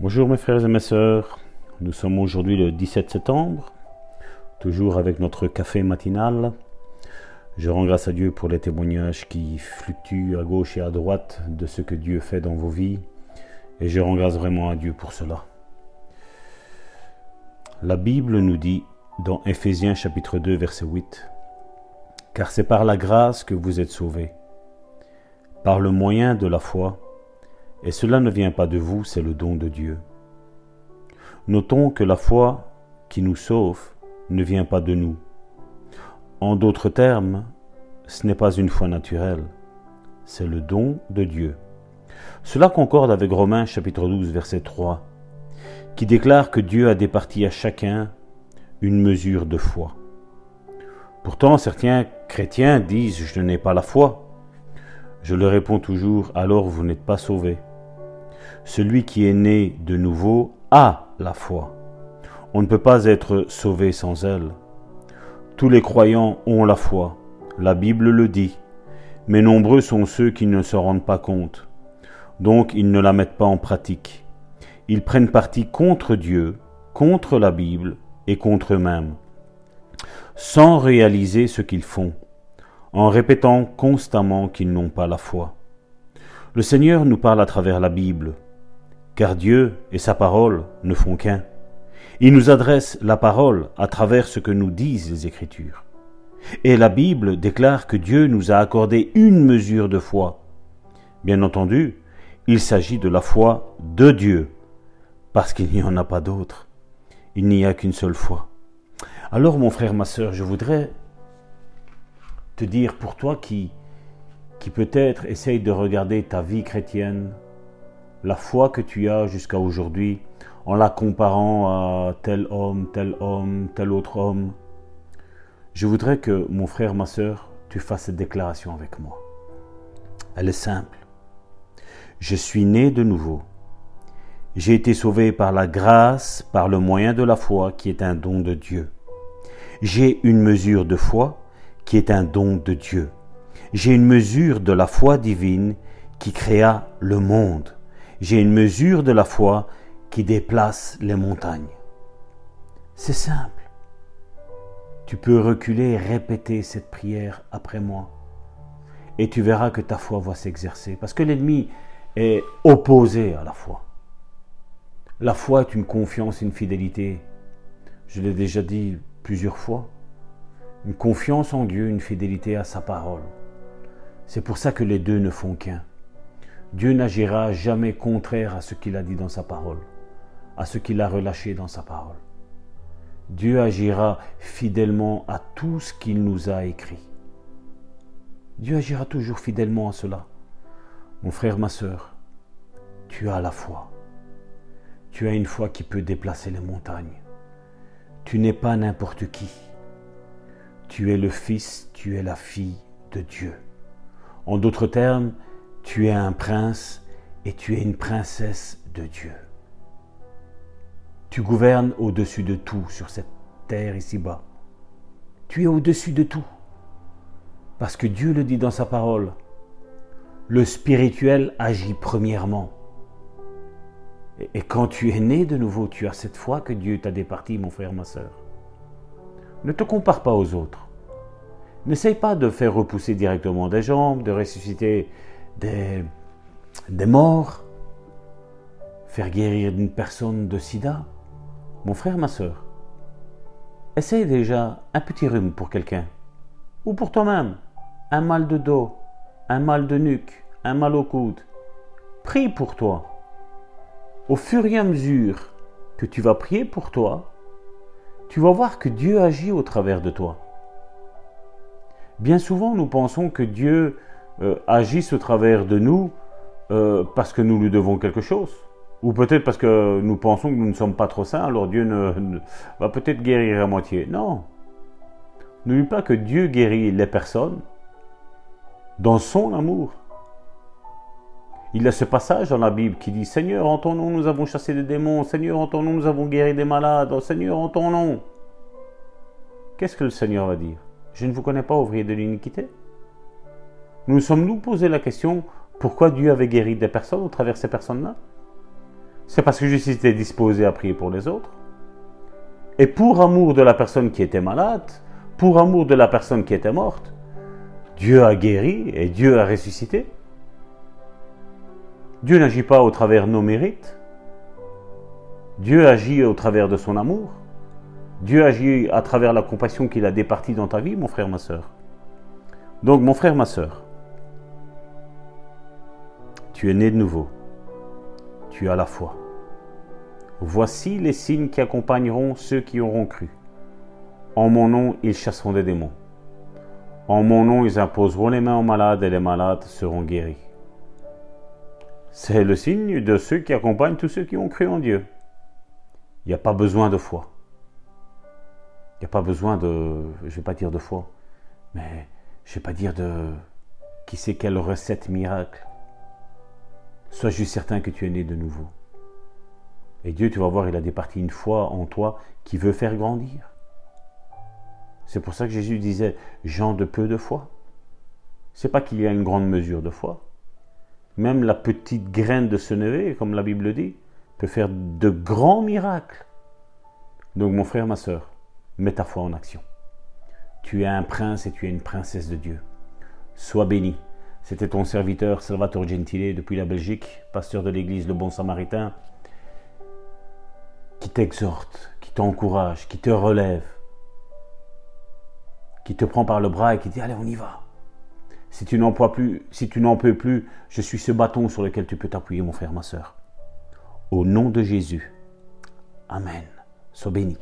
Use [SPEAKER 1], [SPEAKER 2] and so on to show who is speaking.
[SPEAKER 1] Bonjour mes frères et mes sœurs, nous sommes aujourd'hui le 17 septembre, toujours avec notre café matinal. Je rends grâce à Dieu pour les témoignages qui fluctuent à gauche et à droite de ce que Dieu fait dans vos vies, et je rends grâce vraiment à Dieu pour cela. La Bible nous dit dans Éphésiens chapitre 2 verset 8, Car c'est par la grâce que vous êtes sauvés, par le moyen de la foi, et cela ne vient pas de vous, c'est le don de Dieu. Notons que la foi qui nous sauve ne vient pas de nous. En d'autres termes, ce n'est pas une foi naturelle, c'est le don de Dieu. Cela concorde avec Romains chapitre 12 verset 3, qui déclare que Dieu a départi à chacun une mesure de foi. Pourtant, certains chrétiens disent Je n'ai pas la foi. Je leur réponds toujours Alors vous n'êtes pas sauvés. Celui qui est né de nouveau a la foi. On ne peut pas être sauvé sans elle. Tous les croyants ont la foi, la Bible le dit, mais nombreux sont ceux qui ne se rendent pas compte. Donc ils ne la mettent pas en pratique. Ils prennent parti contre Dieu, contre la Bible et contre eux-mêmes, sans réaliser ce qu'ils font, en répétant constamment qu'ils n'ont pas la foi. Le Seigneur nous parle à travers la Bible, car Dieu et sa parole ne font qu'un. Il nous adresse la parole à travers ce que nous disent les Écritures. Et la Bible déclare que Dieu nous a accordé une mesure de foi. Bien entendu, il s'agit de la foi de Dieu, parce qu'il n'y en a pas d'autre. Il n'y a qu'une seule foi. Alors mon frère, ma sœur, je voudrais te dire pour toi qui, qui peut-être essaye de regarder ta vie chrétienne la foi que tu as jusqu'à aujourd'hui en la comparant à tel homme, tel homme, tel autre homme. Je voudrais que mon frère, ma soeur, tu fasses cette déclaration avec moi. Elle est simple. Je suis né de nouveau. J'ai été sauvé par la grâce, par le moyen de la foi qui est un don de Dieu. J'ai une mesure de foi qui est un don de Dieu. J'ai une mesure de la foi divine qui créa le monde j'ai une mesure de la foi qui déplace les montagnes. C'est simple. Tu peux reculer et répéter cette prière après moi. Et tu verras que ta foi va s'exercer. Parce que l'ennemi est opposé à la foi. La foi est une confiance, une fidélité. Je l'ai déjà dit plusieurs fois. Une confiance en Dieu, une fidélité à sa parole. C'est pour ça que les deux ne font qu'un. Dieu n'agira jamais contraire à ce qu'il a dit dans sa parole, à ce qu'il a relâché dans sa parole. Dieu agira fidèlement à tout ce qu'il nous a écrit. Dieu agira toujours fidèlement à cela. Mon frère, ma soeur, tu as la foi. Tu as une foi qui peut déplacer les montagnes. Tu n'es pas n'importe qui. Tu es le fils, tu es la fille de Dieu. En d'autres termes, tu es un prince et tu es une princesse de Dieu. Tu gouvernes au-dessus de tout sur cette terre ici-bas. Tu es au-dessus de tout. Parce que Dieu le dit dans sa parole. Le spirituel agit premièrement. Et quand tu es né de nouveau, tu as cette foi que Dieu t'a départi, mon frère, ma soeur. Ne te compare pas aux autres. N'essaye pas de faire repousser directement des jambes, de ressusciter des, morts, faire guérir une personne de sida. Mon frère, ma soeur, essaye déjà un petit rhume pour quelqu'un, ou pour toi-même, un mal de dos, un mal de nuque, un mal au coude. Prie pour toi. Au fur et à mesure que tu vas prier pour toi, tu vas voir que Dieu agit au travers de toi. Bien souvent, nous pensons que Dieu euh, agisse au travers de nous euh, parce que nous lui devons quelque chose. Ou peut-être parce que nous pensons que nous ne sommes pas trop saints, alors Dieu ne, va peut-être guérir à moitié. Non. N'oublie pas que Dieu guérit les personnes dans son amour. Il y a ce passage dans la Bible qui dit Seigneur, en ton nom nous avons chassé des démons, Seigneur, en ton nom nous avons guéri des malades, oh, Seigneur, en ton nom. Qu'est-ce que le Seigneur va dire? Je ne vous connais pas, ouvrier de l'iniquité nous sommes-nous posé la question pourquoi Dieu avait guéri des personnes au travers de ces personnes-là? C'est parce que je suis disposé à prier pour les autres. Et pour amour de la personne qui était malade, pour amour de la personne qui était morte, Dieu a guéri et Dieu a ressuscité. Dieu n'agit pas au travers de nos mérites. Dieu agit au travers de son amour. Dieu agit à travers la compassion qu'il a départie dans ta vie, mon frère, ma soeur. Donc, mon frère, ma soeur, tu es né de nouveau. Tu as la foi. Voici les signes qui accompagneront ceux qui auront cru. En mon nom, ils chasseront des démons. En mon nom, ils imposeront les mains aux malades et les malades seront guéris. C'est le signe de ceux qui accompagnent tous ceux qui ont cru en Dieu. Il n'y a pas besoin de foi. Il n'y a pas besoin de, je ne vais pas dire de foi, mais je ne vais pas dire de qui sait quelle recette miracle. Sois juste certain que tu es né de nouveau? Et Dieu, tu vas voir, il a départi une foi en toi qui veut faire grandir. C'est pour ça que Jésus disait gens de peu de foi. C'est pas qu'il y a une grande mesure de foi. Même la petite graine de ce comme la Bible dit, peut faire de grands miracles. Donc mon frère, ma soeur, mets ta foi en action. Tu es un prince et tu es une princesse de Dieu. Sois béni. C'était ton serviteur Salvatore Gentile depuis la Belgique, pasteur de l'église Le Bon Samaritain, qui t'exhorte, qui t'encourage, qui te relève, qui te prend par le bras et qui dit allez on y va. Si tu n'en peux plus, si tu n'en peux plus, je suis ce bâton sur lequel tu peux t'appuyer mon frère, ma soeur. Au nom de Jésus. Amen. Sois béni.